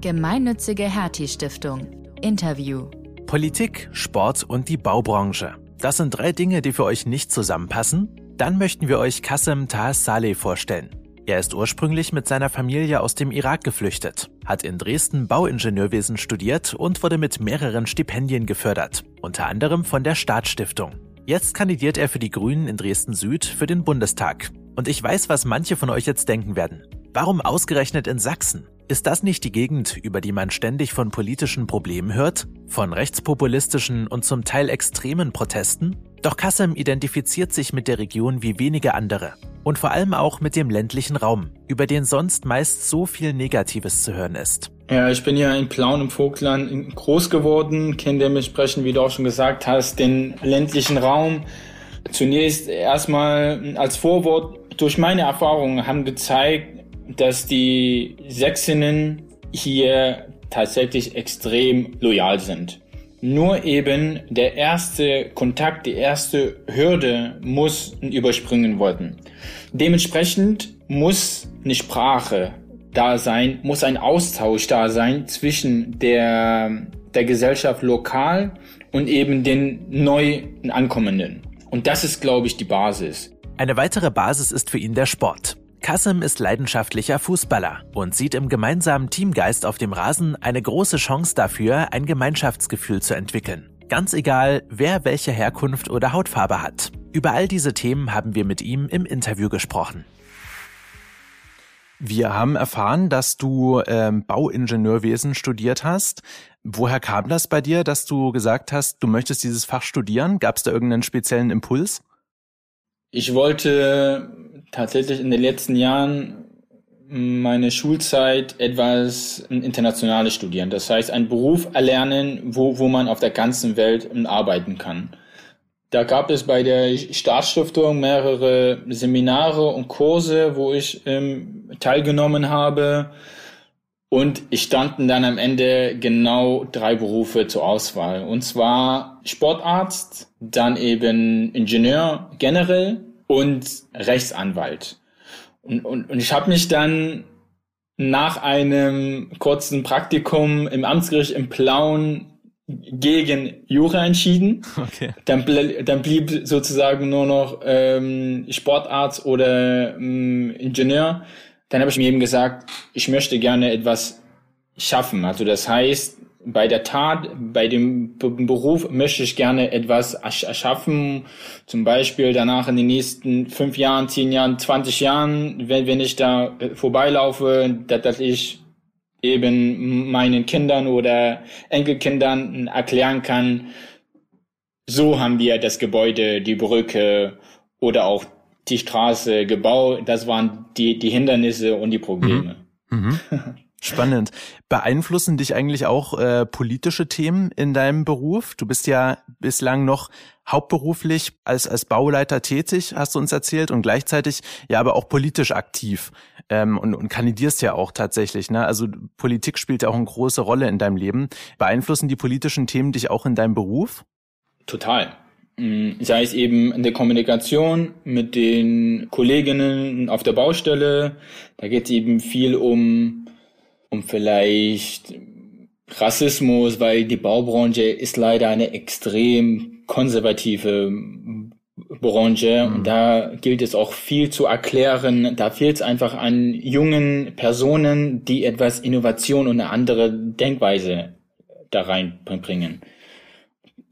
Gemeinnützige Hertie Stiftung. Interview. Politik, Sport und die Baubranche. Das sind drei Dinge, die für euch nicht zusammenpassen? Dann möchten wir euch Kassem Taas Saleh vorstellen. Er ist ursprünglich mit seiner Familie aus dem Irak geflüchtet, hat in Dresden Bauingenieurwesen studiert und wurde mit mehreren Stipendien gefördert, unter anderem von der Staatsstiftung. Jetzt kandidiert er für die Grünen in Dresden Süd für den Bundestag. Und ich weiß, was manche von euch jetzt denken werden. Warum ausgerechnet in Sachsen? Ist das nicht die Gegend, über die man ständig von politischen Problemen hört? Von rechtspopulistischen und zum Teil extremen Protesten? Doch Kassem identifiziert sich mit der Region wie wenige andere. Und vor allem auch mit dem ländlichen Raum, über den sonst meist so viel Negatives zu hören ist. Ja, ich bin ja in Plauen im Vogtland groß geworden, kenne dementsprechend, wie du auch schon gesagt hast, den ländlichen Raum. Zunächst erstmal als Vorwort, durch meine Erfahrungen haben gezeigt, dass die Sächsinnen hier tatsächlich extrem loyal sind. Nur eben der erste Kontakt, die erste Hürde muss überspringen worden. Dementsprechend muss eine Sprache da sein, muss ein Austausch da sein zwischen der, der Gesellschaft lokal und eben den neu Ankommenden. Und das ist, glaube ich, die Basis. Eine weitere Basis ist für ihn der Sport. Kassem ist leidenschaftlicher Fußballer und sieht im gemeinsamen Teamgeist auf dem Rasen eine große Chance dafür, ein Gemeinschaftsgefühl zu entwickeln. Ganz egal, wer welche Herkunft oder Hautfarbe hat. Über all diese Themen haben wir mit ihm im Interview gesprochen. Wir haben erfahren, dass du ähm, Bauingenieurwesen studiert hast. Woher kam das bei dir, dass du gesagt hast, du möchtest dieses Fach studieren? Gab es da irgendeinen speziellen Impuls? Ich wollte tatsächlich in den letzten Jahren meine Schulzeit etwas internationales studieren. Das heißt, einen Beruf erlernen, wo, wo man auf der ganzen Welt arbeiten kann. Da gab es bei der Staatsstiftung mehrere Seminare und Kurse, wo ich ähm, teilgenommen habe. Und ich standen dann am Ende genau drei Berufe zur Auswahl. Und zwar Sportarzt, dann eben Ingenieur generell und Rechtsanwalt. Und, und, und ich habe mich dann nach einem kurzen Praktikum im Amtsgericht in Plauen gegen Jura entschieden. Okay. Dann, dann blieb sozusagen nur noch ähm, Sportarzt oder ähm, Ingenieur. Dann habe ich mir eben gesagt, ich möchte gerne etwas schaffen. Also das heißt, bei der Tat, bei dem Beruf möchte ich gerne etwas erschaffen, zum Beispiel danach in den nächsten fünf Jahren, zehn Jahren, zwanzig Jahren, wenn, wenn ich da äh, vorbeilaufe, dass, dass ich eben meinen Kindern oder Enkelkindern erklären kann, so haben wir das Gebäude, die Brücke oder auch die Straße gebaut. Das waren die, die Hindernisse und die Probleme. Mhm. Mhm. Spannend. Beeinflussen dich eigentlich auch äh, politische Themen in deinem Beruf? Du bist ja bislang noch hauptberuflich als, als Bauleiter tätig, hast du uns erzählt, und gleichzeitig ja aber auch politisch aktiv ähm, und, und kandidierst ja auch tatsächlich. Ne? Also Politik spielt ja auch eine große Rolle in deinem Leben. Beeinflussen die politischen Themen dich auch in deinem Beruf? Total. Mm, sei es eben in der Kommunikation mit den Kolleginnen auf der Baustelle, da geht es eben viel um um vielleicht Rassismus, weil die Baubranche ist leider eine extrem konservative Branche mhm. und da gilt es auch viel zu erklären. Da fehlt es einfach an jungen Personen, die etwas Innovation und eine andere Denkweise da reinbringen.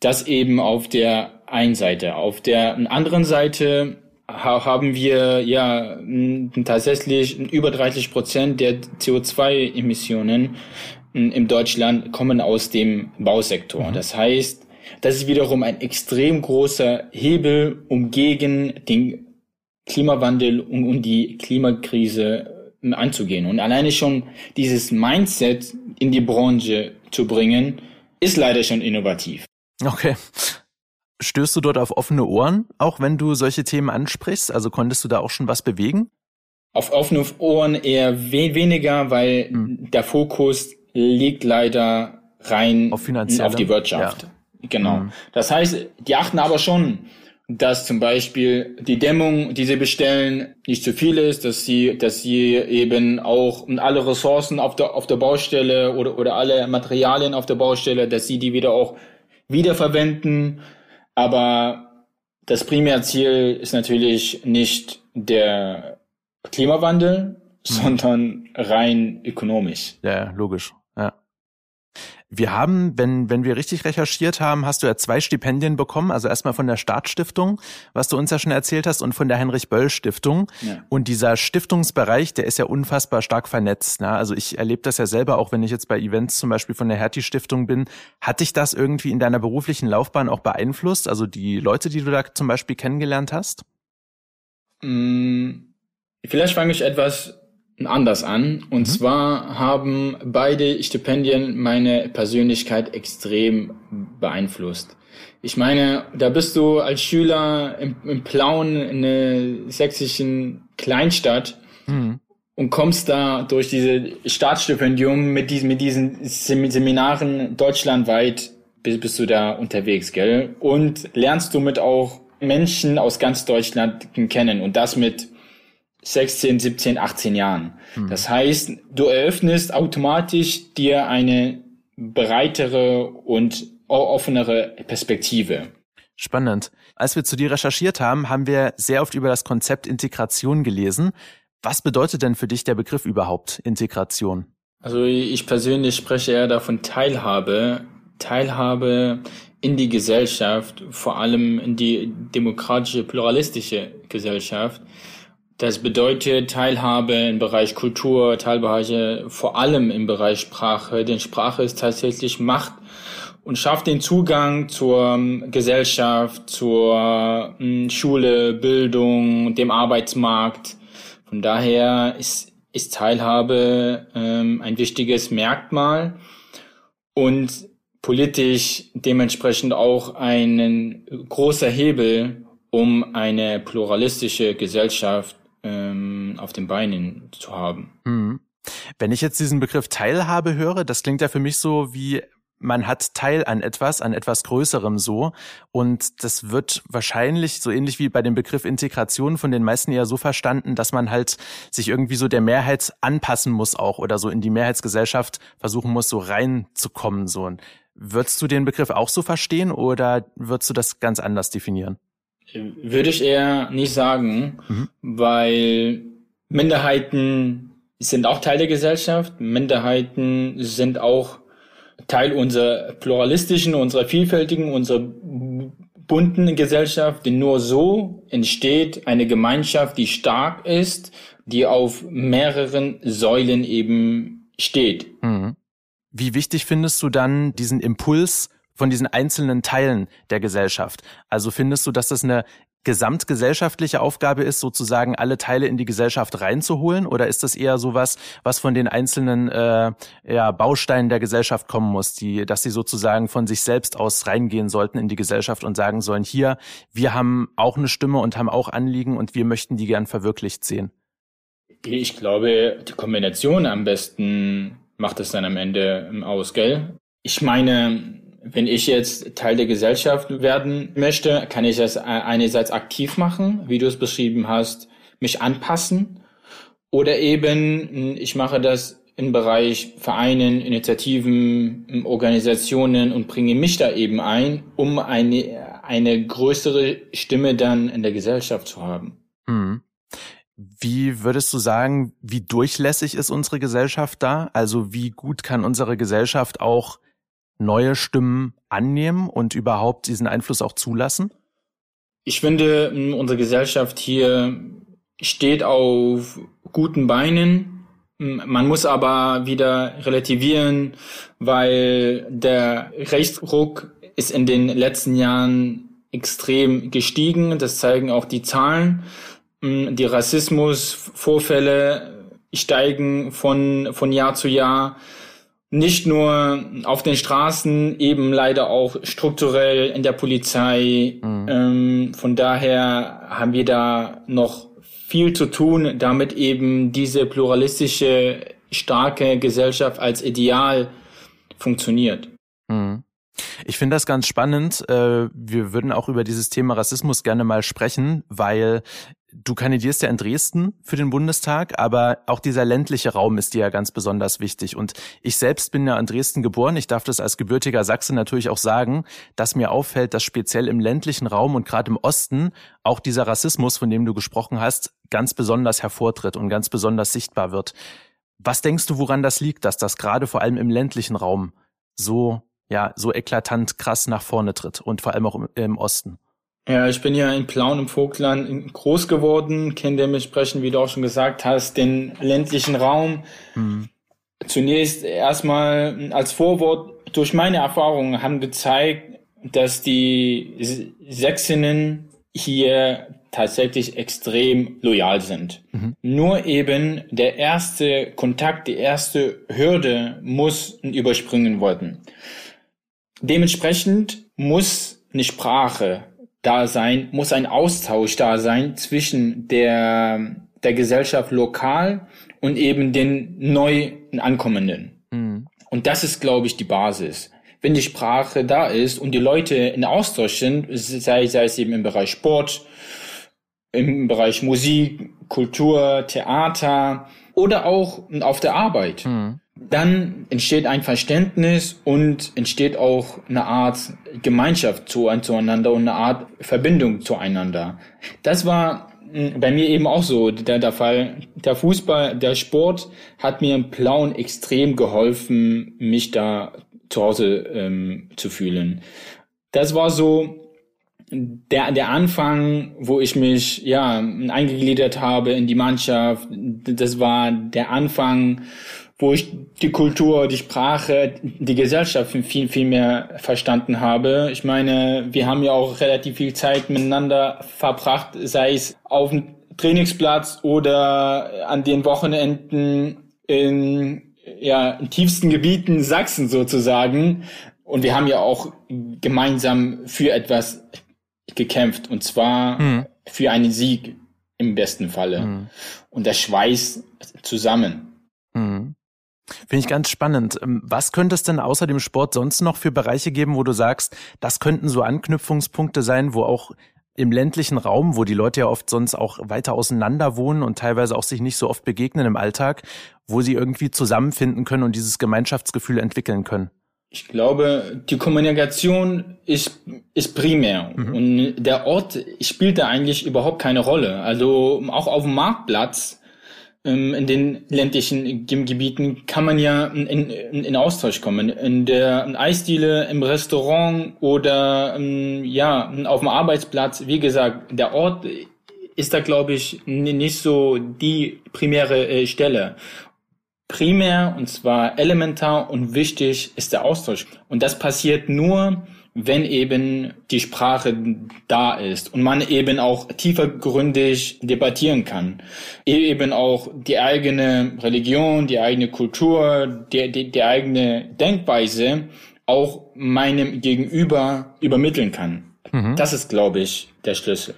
Das eben auf der einen Seite. Auf der anderen Seite haben wir ja tatsächlich über 30 Prozent der CO2-Emissionen in Deutschland kommen aus dem Bausektor. Mhm. Das heißt, das ist wiederum ein extrem großer Hebel, um gegen den Klimawandel und die Klimakrise anzugehen. Und alleine schon dieses Mindset in die Branche zu bringen, ist leider schon innovativ. Okay. Stößt du dort auf offene Ohren, auch wenn du solche Themen ansprichst? Also konntest du da auch schon was bewegen? Auf offene Ohren eher we weniger, weil hm. der Fokus liegt leider rein auf, auf die Wirtschaft. Ja. Genau. Hm. Das heißt, die achten aber schon dass zum Beispiel die Dämmung, die sie bestellen, nicht zu viel ist, dass sie, dass sie eben auch alle Ressourcen auf der, auf der Baustelle oder, oder alle Materialien auf der Baustelle, dass sie die wieder auch wiederverwenden. Aber das Primärziel ist natürlich nicht der Klimawandel, mhm. sondern rein ökonomisch. Ja, logisch. Wir haben, wenn, wenn wir richtig recherchiert haben, hast du ja zwei Stipendien bekommen. Also erstmal von der Staatsstiftung, was du uns ja schon erzählt hast, und von der Heinrich-Böll-Stiftung. Ja. Und dieser Stiftungsbereich, der ist ja unfassbar stark vernetzt. Ne? Also ich erlebe das ja selber, auch wenn ich jetzt bei Events zum Beispiel von der Hertie-Stiftung bin. Hat dich das irgendwie in deiner beruflichen Laufbahn auch beeinflusst? Also die Leute, die du da zum Beispiel kennengelernt hast? Mm, vielleicht fange ich etwas anders an. Und mhm. zwar haben beide Stipendien meine Persönlichkeit extrem beeinflusst. Ich meine, da bist du als Schüler im, im Plauen in einer sächsischen Kleinstadt mhm. und kommst da durch diese Staatsstipendium mit diesen, mit diesen Seminaren deutschlandweit bist, bist du da unterwegs, gell? Und lernst du mit auch Menschen aus ganz Deutschland kennen und das mit 16, 17, 18 Jahren. Hm. Das heißt, du eröffnest automatisch dir eine breitere und offenere Perspektive. Spannend. Als wir zu dir recherchiert haben, haben wir sehr oft über das Konzept Integration gelesen. Was bedeutet denn für dich der Begriff überhaupt Integration? Also ich persönlich spreche eher davon Teilhabe. Teilhabe in die Gesellschaft, vor allem in die demokratische, pluralistische Gesellschaft. Das bedeutet Teilhabe im Bereich Kultur, Teilbereiche, vor allem im Bereich Sprache, denn Sprache ist tatsächlich Macht und schafft den Zugang zur ähm, Gesellschaft, zur ähm, Schule, Bildung, dem Arbeitsmarkt. Von daher ist, ist Teilhabe ähm, ein wichtiges Merkmal und politisch dementsprechend auch ein großer Hebel, um eine pluralistische Gesellschaft ähm, auf den Beinen zu haben. Mhm. Wenn ich jetzt diesen Begriff Teilhabe höre, das klingt ja für mich so wie man hat Teil an etwas, an etwas Größerem so. Und das wird wahrscheinlich so ähnlich wie bei dem Begriff Integration von den meisten eher so verstanden, dass man halt sich irgendwie so der Mehrheit anpassen muss auch oder so in die Mehrheitsgesellschaft versuchen muss, so reinzukommen. So. Würdest du den Begriff auch so verstehen oder würdest du das ganz anders definieren? Würde ich eher nicht sagen, mhm. weil Minderheiten sind auch Teil der Gesellschaft. Minderheiten sind auch Teil unserer pluralistischen, unserer vielfältigen, unserer bunten Gesellschaft. Denn nur so entsteht eine Gemeinschaft, die stark ist, die auf mehreren Säulen eben steht. Mhm. Wie wichtig findest du dann diesen Impuls von diesen einzelnen Teilen der Gesellschaft. Also findest du, dass das eine gesamtgesellschaftliche Aufgabe ist, sozusagen alle Teile in die Gesellschaft reinzuholen? Oder ist das eher sowas, was von den einzelnen äh, ja, Bausteinen der Gesellschaft kommen muss, die, dass sie sozusagen von sich selbst aus reingehen sollten in die Gesellschaft und sagen sollen, hier, wir haben auch eine Stimme und haben auch Anliegen und wir möchten die gern verwirklicht sehen? Ich glaube, die Kombination am besten macht es dann am Ende aus, gell? Ich meine, wenn ich jetzt Teil der Gesellschaft werden möchte, kann ich das einerseits aktiv machen, wie du es beschrieben hast, mich anpassen. Oder eben, ich mache das im Bereich Vereinen, Initiativen, Organisationen und bringe mich da eben ein, um eine, eine größere Stimme dann in der Gesellschaft zu haben. Mhm. Wie würdest du sagen, wie durchlässig ist unsere Gesellschaft da? Also wie gut kann unsere Gesellschaft auch neue Stimmen annehmen und überhaupt diesen Einfluss auch zulassen? Ich finde, unsere Gesellschaft hier steht auf guten Beinen. Man muss aber wieder relativieren, weil der Rechtsruck ist in den letzten Jahren extrem gestiegen. Das zeigen auch die Zahlen. Die Rassismusvorfälle steigen von, von Jahr zu Jahr nicht nur auf den Straßen, eben leider auch strukturell in der Polizei. Mhm. Ähm, von daher haben wir da noch viel zu tun, damit eben diese pluralistische, starke Gesellschaft als Ideal funktioniert. Mhm. Ich finde das ganz spannend. Äh, wir würden auch über dieses Thema Rassismus gerne mal sprechen, weil du kandidierst ja in Dresden für den Bundestag, aber auch dieser ländliche Raum ist dir ja ganz besonders wichtig. Und ich selbst bin ja in Dresden geboren. Ich darf das als gebürtiger Sachse natürlich auch sagen, dass mir auffällt, dass speziell im ländlichen Raum und gerade im Osten auch dieser Rassismus, von dem du gesprochen hast, ganz besonders hervortritt und ganz besonders sichtbar wird. Was denkst du, woran das liegt, dass das gerade vor allem im ländlichen Raum so, ja, so eklatant krass nach vorne tritt und vor allem auch im, im Osten? Ja, ich bin ja in Plauen im Vogtland groß geworden, kenne dementsprechend, wie du auch schon gesagt hast, den ländlichen Raum. Mhm. Zunächst erstmal als Vorwort, durch meine Erfahrungen haben gezeigt, dass die Sächsinnen hier tatsächlich extrem loyal sind. Mhm. Nur eben der erste Kontakt, die erste Hürde muss überspringen worden. Dementsprechend muss eine Sprache da sein, muss ein Austausch da sein zwischen der, der Gesellschaft lokal und eben den neu Ankommenden. Mhm. Und das ist, glaube ich, die Basis. Wenn die Sprache da ist und die Leute in Austausch sind, sei, sei es eben im Bereich Sport, im Bereich Musik, Kultur, Theater oder auch auf der Arbeit. Mhm dann entsteht ein Verständnis und entsteht auch eine Art Gemeinschaft zueinander und eine Art Verbindung zueinander. Das war hm, bei mir eben auch so der, der Fall. Der Fußball, der Sport hat mir im Plauen extrem geholfen, mich da zu Hause ähm, zu fühlen. Das war so der, der Anfang, wo ich mich ja eingegliedert habe in die Mannschaft. Das war der Anfang, wo ich die Kultur, die Sprache, die Gesellschaft viel, viel mehr verstanden habe. Ich meine, wir haben ja auch relativ viel Zeit miteinander verbracht, sei es auf dem Trainingsplatz oder an den Wochenenden in, ja, in tiefsten Gebieten Sachsen sozusagen. Und wir haben ja auch gemeinsam für etwas gekämpft und zwar mhm. für einen Sieg im besten Falle. Mhm. Und das Schweiß zusammen. Mhm. Finde ich ganz spannend. Ähm, was könnte es denn außer dem Sport sonst noch für Bereiche geben, wo du sagst, das könnten so Anknüpfungspunkte sein, wo auch im ländlichen Raum, wo die Leute ja oft sonst auch weiter auseinander wohnen und teilweise auch sich nicht so oft begegnen im Alltag, wo sie irgendwie zusammenfinden können und dieses Gemeinschaftsgefühl entwickeln können? Ich glaube, die Kommunikation ist, ist primär. Mhm. Und der Ort spielt da eigentlich überhaupt keine Rolle. Also auch auf dem Marktplatz ähm, in den ländlichen Gebieten kann man ja in, in, in Austausch kommen. In der Eisdiele, im Restaurant oder ähm, ja auf dem Arbeitsplatz. Wie gesagt, der Ort ist da, glaube ich, nicht so die primäre äh, Stelle. Primär und zwar elementar und wichtig ist der Austausch. Und das passiert nur, wenn eben die Sprache da ist und man eben auch tiefergründig debattieren kann. Eben auch die eigene Religion, die eigene Kultur, die, die, die eigene Denkweise auch meinem Gegenüber übermitteln kann. Mhm. Das ist, glaube ich, der Schlüssel.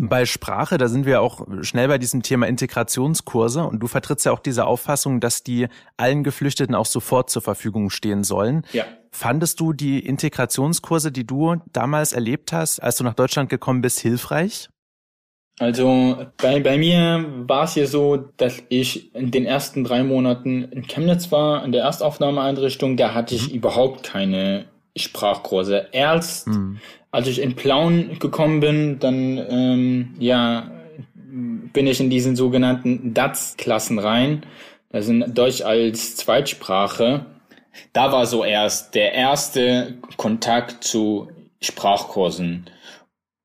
Bei Sprache, da sind wir auch schnell bei diesem Thema Integrationskurse und du vertrittst ja auch diese Auffassung, dass die allen Geflüchteten auch sofort zur Verfügung stehen sollen. Ja. Fandest du die Integrationskurse, die du damals erlebt hast, als du nach Deutschland gekommen bist, hilfreich? Also bei, bei mir war es ja so, dass ich in den ersten drei Monaten in Chemnitz war, in der Erstaufnahmeeinrichtung, da hatte ich mhm. überhaupt keine Sprachkurse. Erst mhm. als ich in Plauen gekommen bin, dann ähm, ja bin ich in diesen sogenannten DATS-Klassen rein. Das sind Deutsch als Zweitsprache. Da war so erst der erste Kontakt zu Sprachkursen.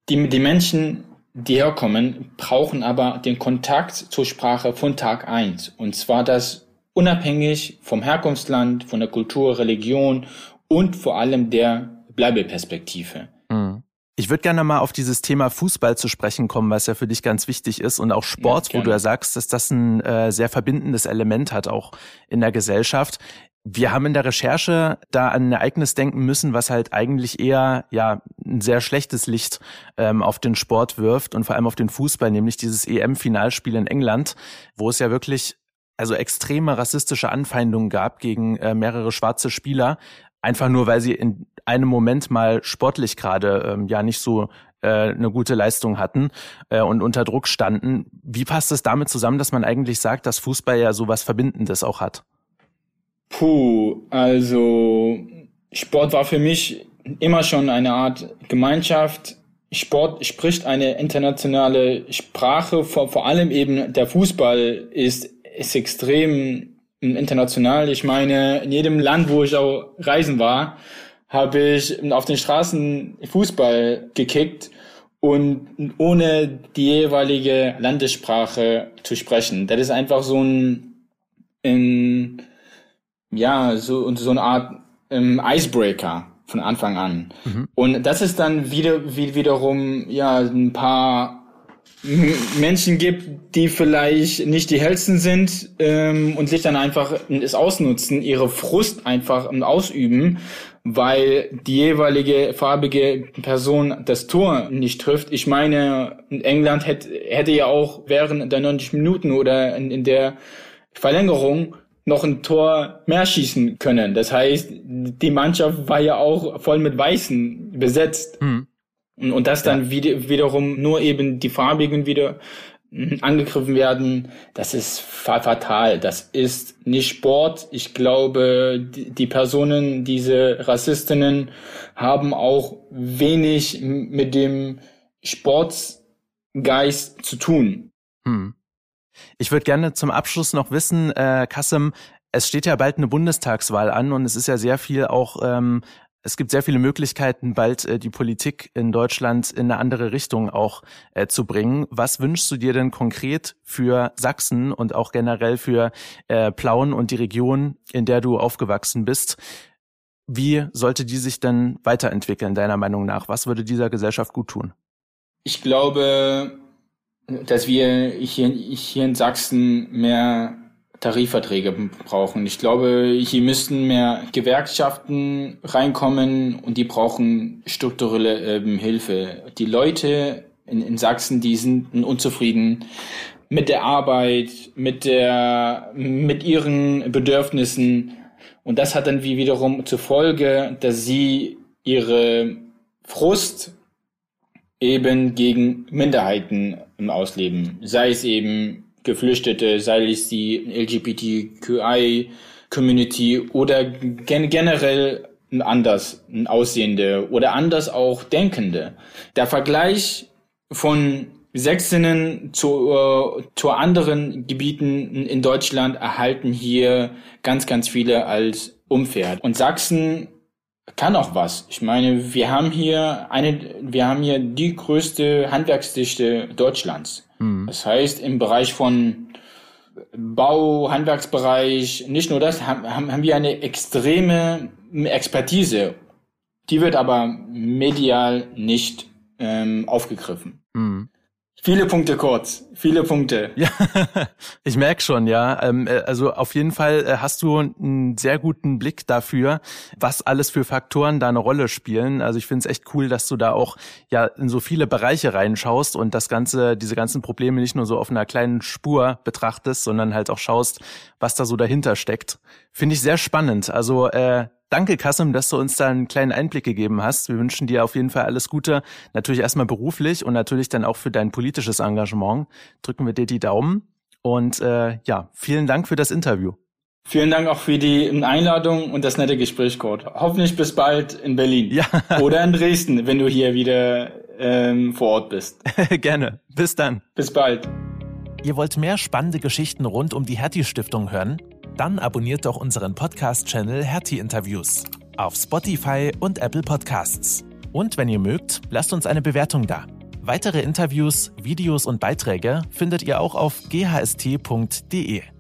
Die, die Menschen, die herkommen, brauchen aber den Kontakt zur Sprache von Tag eins. Und zwar das unabhängig vom Herkunftsland, von der Kultur, Religion und vor allem der Bleibeperspektive. Mhm. Ich würde gerne mal auf dieses Thema Fußball zu sprechen kommen, was ja für dich ganz wichtig ist und auch Sport, ja, wo du ja sagst, dass das ein äh, sehr verbindendes Element hat, auch in der Gesellschaft. Wir haben in der Recherche da an ein Ereignis denken müssen, was halt eigentlich eher ja ein sehr schlechtes Licht ähm, auf den Sport wirft und vor allem auf den Fußball, nämlich dieses EM-Finalspiel in England, wo es ja wirklich also extreme rassistische Anfeindungen gab gegen äh, mehrere schwarze Spieler, einfach nur, weil sie in einem Moment mal sportlich gerade ähm, ja nicht so äh, eine gute Leistung hatten äh, und unter Druck standen. Wie passt es damit zusammen, dass man eigentlich sagt, dass Fußball ja sowas Verbindendes auch hat? Puh, also Sport war für mich immer schon eine Art Gemeinschaft. Sport spricht eine internationale Sprache, vor, vor allem eben der Fußball ist, ist extrem international. Ich meine, in jedem Land, wo ich auch reisen war, habe ich auf den Straßen Fußball gekickt und ohne die jeweilige Landessprache zu sprechen. Das ist einfach so ein, ein ja, so, so eine Art ähm, Icebreaker von Anfang an. Mhm. Und das ist dann wieder, wie, wiederum, ja, ein paar Menschen gibt, die vielleicht nicht die hellsten sind ähm, und sich dann einfach es ausnutzen, ihre Frust einfach ausüben, weil die jeweilige farbige Person das Tor nicht trifft. Ich meine, England hätte, hätte ja auch während der 90 Minuten oder in, in der Verlängerung noch ein Tor mehr schießen können. Das heißt, die Mannschaft war ja auch voll mit Weißen besetzt. Mhm. Und, und das dann wieder, wiederum nur eben die Farbigen wieder angegriffen werden, das ist fatal. Das ist nicht Sport. Ich glaube, die Personen, diese Rassistinnen, haben auch wenig mit dem Sportsgeist zu tun. Hm. Ich würde gerne zum Abschluss noch wissen, äh, Kassem, es steht ja bald eine Bundestagswahl an und es ist ja sehr viel auch ähm, es gibt sehr viele Möglichkeiten, bald äh, die Politik in Deutschland in eine andere Richtung auch äh, zu bringen. Was wünschst du dir denn konkret für Sachsen und auch generell für äh, Plauen und die Region, in der du aufgewachsen bist? Wie sollte die sich denn weiterentwickeln, deiner Meinung nach? Was würde dieser Gesellschaft gut tun? Ich glaube, dass wir hier, hier in Sachsen mehr Tarifverträge brauchen. Ich glaube, hier müssten mehr Gewerkschaften reinkommen und die brauchen strukturelle ähm, Hilfe. Die Leute in, in Sachsen, die sind unzufrieden mit der Arbeit, mit der, mit ihren Bedürfnissen. Und das hat dann wie wiederum zur Folge, dass sie ihre Frust eben gegen Minderheiten ausleben. Sei es eben Geflüchtete, sei es die LGBTQI-Community oder gen generell anders aussehende oder anders auch denkende. Der Vergleich von Sächsinnen zu, äh, zu anderen Gebieten in Deutschland erhalten hier ganz, ganz viele als Umfährt. Und Sachsen kann auch was. Ich meine, wir haben hier eine, wir haben hier die größte Handwerksdichte Deutschlands. Mhm. Das heißt, im Bereich von Bau, Handwerksbereich, nicht nur das, haben, haben wir eine extreme Expertise. Die wird aber medial nicht ähm, aufgegriffen. Mhm. Viele Punkte kurz, viele Punkte. Ja, ich merke schon, ja. Ähm, äh, also auf jeden Fall äh, hast du einen sehr guten Blick dafür, was alles für Faktoren da eine Rolle spielen. Also ich finde es echt cool, dass du da auch ja in so viele Bereiche reinschaust und das ganze, diese ganzen Probleme nicht nur so auf einer kleinen Spur betrachtest, sondern halt auch schaust, was da so dahinter steckt. Finde ich sehr spannend. Also äh, Danke, Kassim, dass du uns da einen kleinen Einblick gegeben hast. Wir wünschen dir auf jeden Fall alles Gute. Natürlich erstmal beruflich und natürlich dann auch für dein politisches Engagement. Drücken wir dir die Daumen. Und äh, ja, vielen Dank für das Interview. Vielen Dank auch für die Einladung und das nette Gespräch, Kurt. Hoffentlich bis bald in Berlin. Ja. Oder in Dresden, wenn du hier wieder ähm, vor Ort bist. Gerne. Bis dann. Bis bald. Ihr wollt mehr spannende Geschichten rund um die Hertie Stiftung hören? Dann abonniert doch unseren Podcast-Channel Hertie Interviews auf Spotify und Apple Podcasts. Und wenn ihr mögt, lasst uns eine Bewertung da. Weitere Interviews, Videos und Beiträge findet ihr auch auf ghst.de.